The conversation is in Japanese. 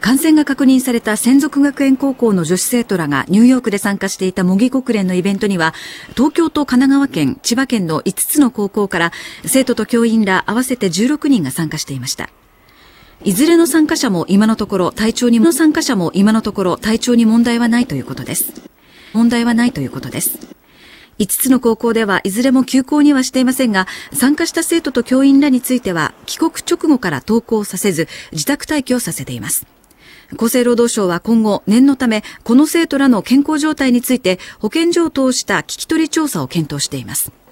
感染が確認された専属学園高校の女子生徒らがニューヨークで参加していた模擬国連のイベントには東京と神奈川県、千葉県の5つの高校から生徒と教員ら合わせて16人が参加していました。いずれの参加者も今のところ体調にの参加者も今のところ体調に問題はないということです。問題はないということです。5つの高校ではいずれも休校にはしていませんが参加した生徒と教員らについては帰国直後から登校させず自宅待機をさせています。厚生労働省は今後念のためこの生徒らの健康状態について保健所を通した聞き取り調査を検討しています。